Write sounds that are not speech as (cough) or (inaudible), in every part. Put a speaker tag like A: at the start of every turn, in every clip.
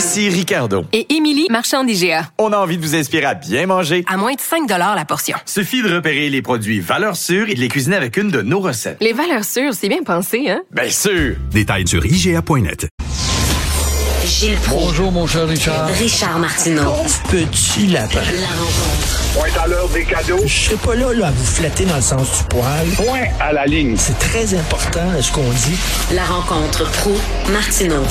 A: Ici Ricardo.
B: Et Émilie, marchand d'IGA.
A: On a envie de vous inspirer à bien manger.
B: À moins de 5 la portion.
A: Suffit de repérer les produits valeurs sûres et de les cuisiner avec une de nos recettes.
B: Les valeurs sûres, c'est bien pensé, hein?
A: Bien sûr!
C: Détails sur IGA.net.
D: Gilles Proulx,
E: Bonjour, mon cher Richard.
D: Richard Martineau.
E: Petit lapin.
D: La rencontre.
F: Point à l'heure des cadeaux.
E: Je serai pas là, là à vous flatter dans le sens du poil.
F: Point à la ligne.
E: C'est très important, ce qu'on dit?
D: La rencontre pro martineau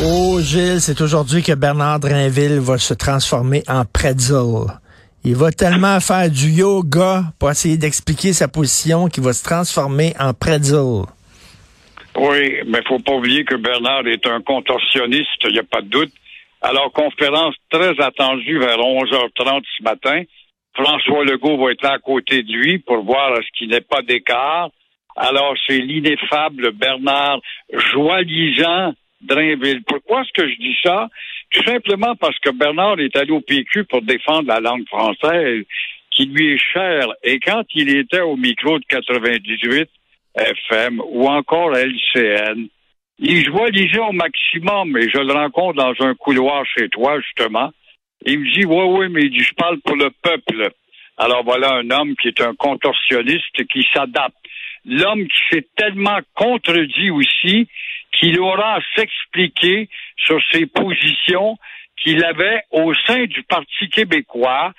E: Oh, Gilles, c'est aujourd'hui que Bernard Drinville va se transformer en pretzel. Il va tellement faire du yoga pour essayer d'expliquer sa position qu'il va se transformer en pretzel.
F: Oui, mais faut pas oublier que Bernard est un contorsionniste, il n'y a pas de doute. Alors, conférence très attendue vers 11h30 ce matin. François Legault va être là à côté de lui pour voir ce qu'il n'est pas d'écart. Alors, c'est l'ineffable Bernard joalisant Drainville. Pourquoi est-ce que je dis ça? Tout simplement parce que Bernard est allé au PQ pour défendre la langue française qui lui est chère. Et quand il était au micro de 98 FM ou encore LCN, il joalisait au maximum et je le rencontre dans un couloir chez toi, justement. Il me dit, oui, oui, mais il dit, je parle pour le peuple. Alors voilà un homme qui est un contorsionniste qui s'adapte. L'homme qui s'est tellement contredit aussi qu'il aura à s'expliquer sur ses positions qu'il avait au sein du Parti québécois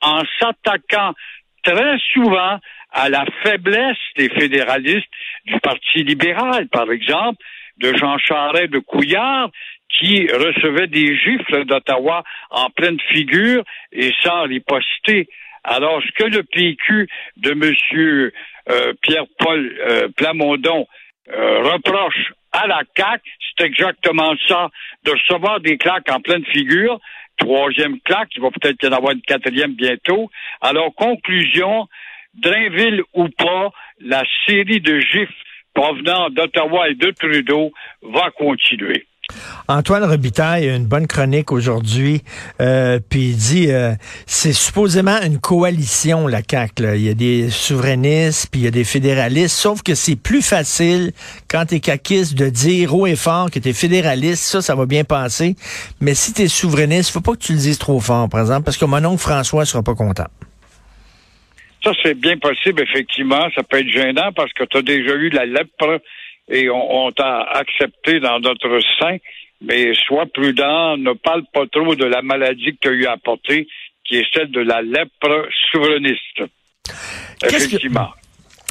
F: en s'attaquant très souvent à la faiblesse des fédéralistes du Parti libéral, par exemple, de Jean Charest de Couillard, qui recevait des gifles d'Ottawa en pleine figure et sans riposter. Alors, ce que le PQ de M. Euh, Pierre-Paul euh, Plamondon euh, reproche à la CAQ, c'est exactement ça, de recevoir des claques en pleine figure. Troisième claque, il va peut-être y en avoir une quatrième bientôt. Alors, conclusion, Drainville ou pas, la série de gifs provenant d'Ottawa et de Trudeau va continuer.
E: Antoine Robitaille a une bonne chronique aujourd'hui, euh, puis il dit euh, c'est supposément une coalition la. Là. Il y a des souverainistes, puis il y a des fédéralistes, sauf que c'est plus facile quand t'es caquiste de dire haut et fort que t'es fédéraliste, ça, ça va bien passer. Mais si t'es souverainiste, faut pas que tu le dises trop fort, par exemple, parce que mon oncle François sera pas content.
F: Ça, c'est bien possible, effectivement. Ça peut être gênant parce que tu as déjà eu la lèpre et on, on t'a accepté dans notre sein. Mais sois prudent, ne parle pas trop de la maladie que tu as eu à porter, qui est celle de la lèpre souverainiste. Effectivement.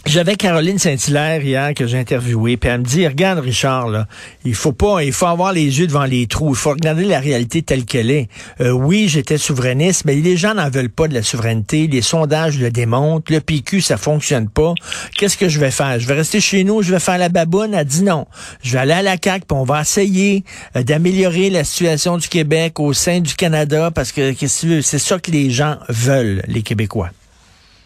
E: J'avais Caroline Saint-Hilaire hier que j'ai interviewée, puis elle me dit regarde Richard là, il faut pas, il faut avoir les yeux devant les trous, il faut regarder la réalité telle qu'elle est. Euh, oui, j'étais souverainiste, mais les gens n'en veulent pas de la souveraineté, les sondages le démontrent, le PQ ça fonctionne pas. Qu'est-ce que je vais faire? Je vais rester chez nous, je vais faire la baboune? Elle dit non, je vais aller à la CAQ, puis on va essayer euh, d'améliorer la situation du Québec au sein du Canada, parce que c'est ça que les gens veulent, les Québécois.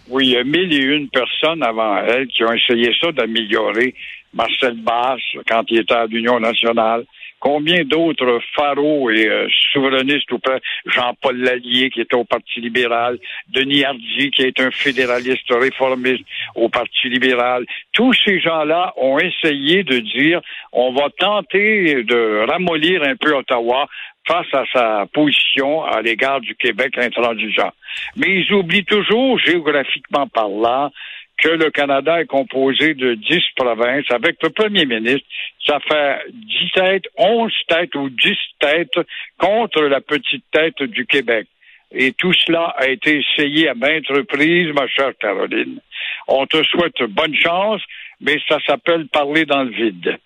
F: Oui, il y a mille et une personnes avant elle qui ont essayé ça d'améliorer. Marcel Basse, quand il était à l'Union nationale. Combien d'autres pharaons et euh, souverainistes ou pas? Jean-Paul Lallier, qui était au Parti libéral, Denis Hardy, qui est un fédéraliste réformiste au Parti libéral. Tous ces gens-là ont essayé de dire on va tenter de ramollir un peu Ottawa face à sa position à l'égard du Québec intransigeant. Mais ils oublient toujours, géographiquement parlant, que le Canada est composé de dix provinces avec le premier ministre. Ça fait dix têtes, onze têtes ou dix têtes contre la petite tête du Québec. Et tout cela a été essayé à maintes reprises, ma chère Caroline. On te souhaite bonne chance, mais ça s'appelle parler dans le vide.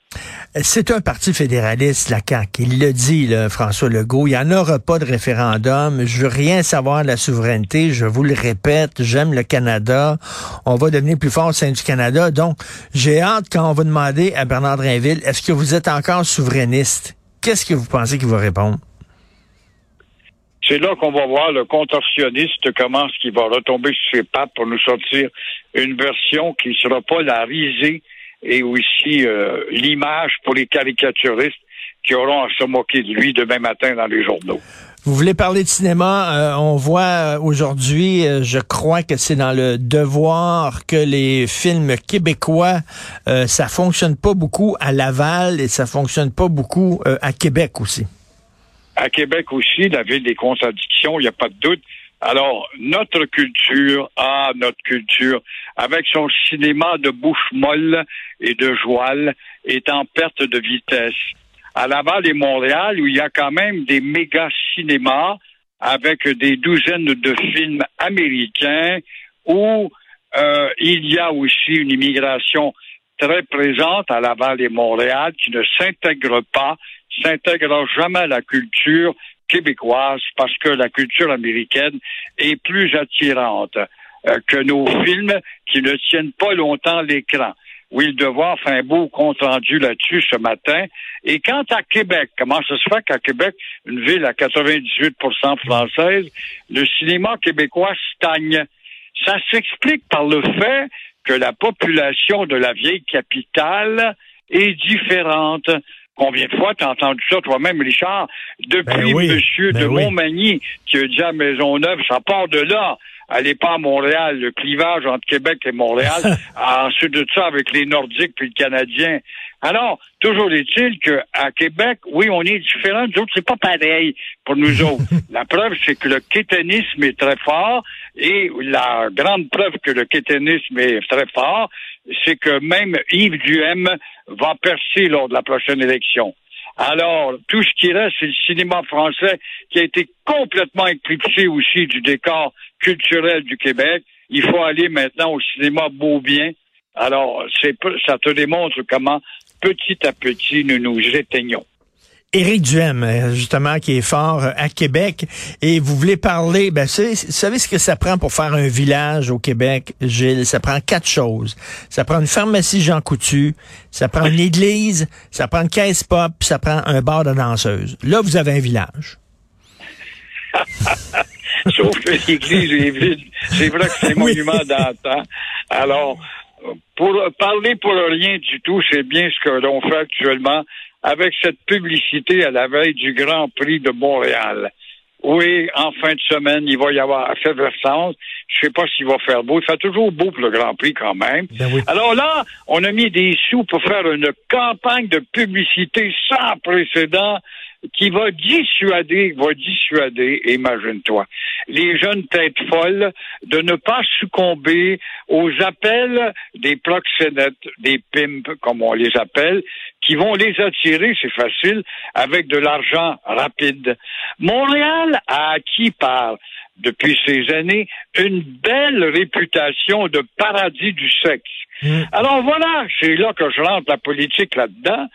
E: C'est un parti fédéraliste, la CAQ. Il le dit, là, François Legault. Il n'y en aura pas de référendum. Je veux rien savoir de la souveraineté. Je vous le répète. J'aime le Canada. On va devenir plus fort au sein du Canada. Donc, j'ai hâte quand on va demander à Bernard Drinville, est-ce que vous êtes encore souverainiste? qu'est-ce que vous pensez qu'il va répondre?
F: C'est là qu'on va voir le contorsionniste comment ce qui va retomber sur ses pattes pour nous sortir une version qui ne sera pas la risée et aussi euh, l'image pour les caricaturistes qui auront à se moquer de lui demain matin dans les journaux.
E: Vous voulez parler de cinéma? Euh, on voit euh, aujourd'hui, je crois que c'est dans le devoir que les films québécois, euh, ça fonctionne pas beaucoup à Laval et ça fonctionne pas beaucoup à Québec aussi.
F: À Québec aussi, la ville des contradictions, il n'y a pas de doute. Alors, notre culture, ah, notre culture, avec son cinéma de bouche molle et de joual, est en perte de vitesse à Laval et Montréal, où il y a quand même des méga cinémas avec des douzaines de films américains, où euh, il y a aussi une immigration très présente à Laval et Montréal qui ne s'intègre pas, s'intègre jamais à la culture québécoise parce que la culture américaine est plus attirante euh, que nos films qui ne tiennent pas longtemps l'écran. Le devoir fait un beau compte rendu là-dessus ce matin. Et quant à Québec, comment ça se fait qu'à Québec, une ville à 98% française, le cinéma québécois stagne? Ça s'explique par le fait que la population de la vieille capitale est différente. Combien de fois t'as entendu ça toi-même, Richard? Depuis
E: Ben oui,
F: Monsieur
E: ben
F: de
E: oui.
F: Montmagny qui a dit à Maisonneuve, ça part de là. Allez pas à Montréal, le clivage entre Québec et Montréal. (laughs) Ensuite de ça, avec les Nordiques puis le Canadien. Alors, toujours est-il qu'à Québec, oui, on est différents. Nous autres, c'est pas pareil pour nous (laughs) autres. La preuve, c'est que le kéténisme est très fort. Et la grande preuve que le kéténisme est très fort, c'est que même Yves Duhem va percer lors de la prochaine élection. Alors, tout ce qui reste, c'est le cinéma français qui a été complètement éclipsé aussi du décor culturel du Québec. Il faut aller maintenant au cinéma Beaubien. Alors, c'est peu- ça te démontre comment petit à petit nous nous éteignons.
E: Éric Duhem, euh, justement, qui est fort euh, à Québec. Et vous voulez parler, ben, vous savez ce que ça prend pour faire un village au Québec, Gilles? Ça prend quatre choses. Ça prend une pharmacie Jean Coutu, ça prend une église, ça prend une caisse pop, puis ça prend un bar de danseuse. Là, vous avez un village. (laughs)
F: Sauf que l'église est vide. C'est vrai que c'est (laughs)
E: Oui.
F: monument d'antan. Alors, pour parler pour rien du tout, c'est bien ce que l'on fait actuellement avec cette publicité à la veille du Grand Prix de Montréal. Oui, en fin de semaine, il va y avoir effervescence. Je sais pas s'il va faire beau. Il fait toujours beau pour le Grand Prix quand même.
E: Ben oui.
F: Alors là, on a mis des sous pour faire une campagne de publicité sans précédent qui va dissuader, va dissuader, imagine-toi, les jeunes têtes folles de ne pas succomber aux appels des proxénètes, des pimps, comme on les appelle, qui vont les attirer, c'est facile, avec de l'argent rapide. Montréal a acquis par depuis ces années une belle réputation de paradis du sexe.
E: Mm.
F: Alors voilà, c'est là que je rentre la politique là-dedans.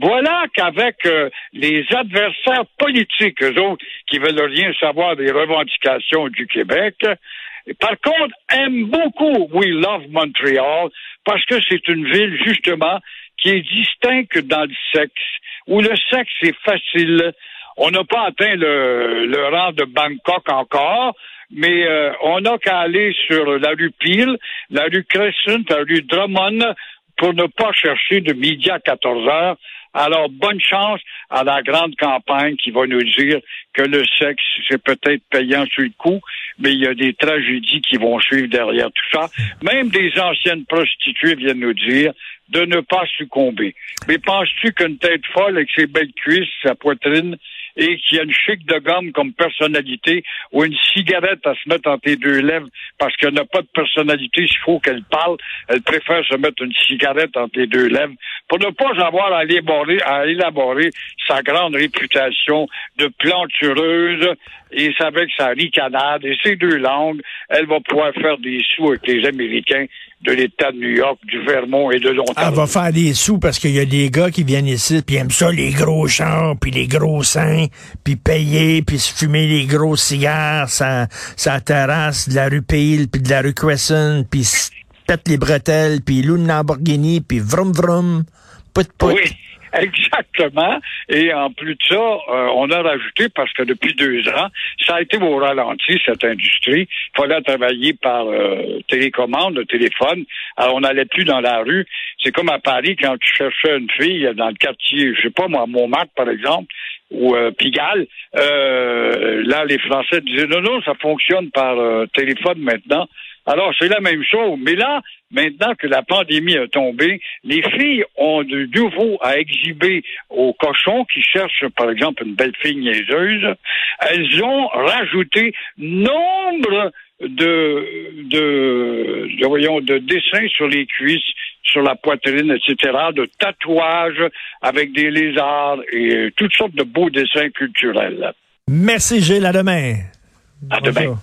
F: Voilà qu'avec euh, les adversaires politiques, eux autres, qui veulent rien savoir des revendications du Québec, par contre, aiment beaucoup We Love Montreal parce que c'est une ville, justement, qui est distincte dans le sexe, où le sexe est facile. On n'a pas atteint le, le rang de Bangkok encore, mais euh, on n'a qu'à aller sur la rue Peel, la rue Crescent, la rue Drummond, pour ne pas chercher de midi à 14 heures. Alors, bonne chance à la grande campagne qui va nous dire que le sexe, c'est peut-être payant sur le coup, mais il y a des tragédies qui vont suivre derrière tout ça. Même des anciennes prostituées viennent nous dire de ne pas succomber. Mais penses-tu qu'une tête folle avec ses belles cuisses, sa poitrine, et qui a une chic de gomme comme personnalité ou une cigarette à se mettre entre les deux lèvres parce qu'elle n'a pas de personnalité, s'il faut qu'elle parle, elle préfère se mettre une cigarette entre les deux lèvres pour ne pas avoir à élaborer, sa grande réputation de plantureuse et avec sa ricanade et ses deux langues, elle va pouvoir faire des sous avec les Américains de l'État de New York, du Vermont et de
E: Elle
F: l'Ontario.
E: va faire des sous parce qu'il y a des gars qui viennent ici puis aiment ça, les gros chars, puis les gros seins, puis payer, puis se fumer les gros cigares, sa, sa terrasse de la rue Peel, puis de la rue Crescent, puis pète les bretelles, puis loue une Lamborghini, puis vroom vroom, put put.
F: Oui. (laughs) Exactement. Et en plus de ça, euh, on a rajouté, parce que depuis deux ans, ça a été au ralenti, cette industrie. Il fallait travailler par euh, télécommande, téléphone. Alors, on n'allait plus dans la rue. C'est comme à Paris, quand tu cherchais une fille dans le quartier, je sais pas moi, Montmartre, par exemple, ou euh, Pigalle, euh, là, les Français disaient, non, non, ça fonctionne par euh, téléphone maintenant. Alors, c'est la même chose. Mais là, maintenant que la pandémie a tombé, les filles ont de nouveau à exhiber aux cochons qui cherchent, par exemple, une belle fille niaiseuse. Elles ont rajouté nombre de, de, de, voyons, de dessins sur les cuisses, sur la poitrine, etc., de tatouages avec des lézards et toutes sortes de beaux dessins culturels.
E: Merci, Gilles. À demain.
F: À demain.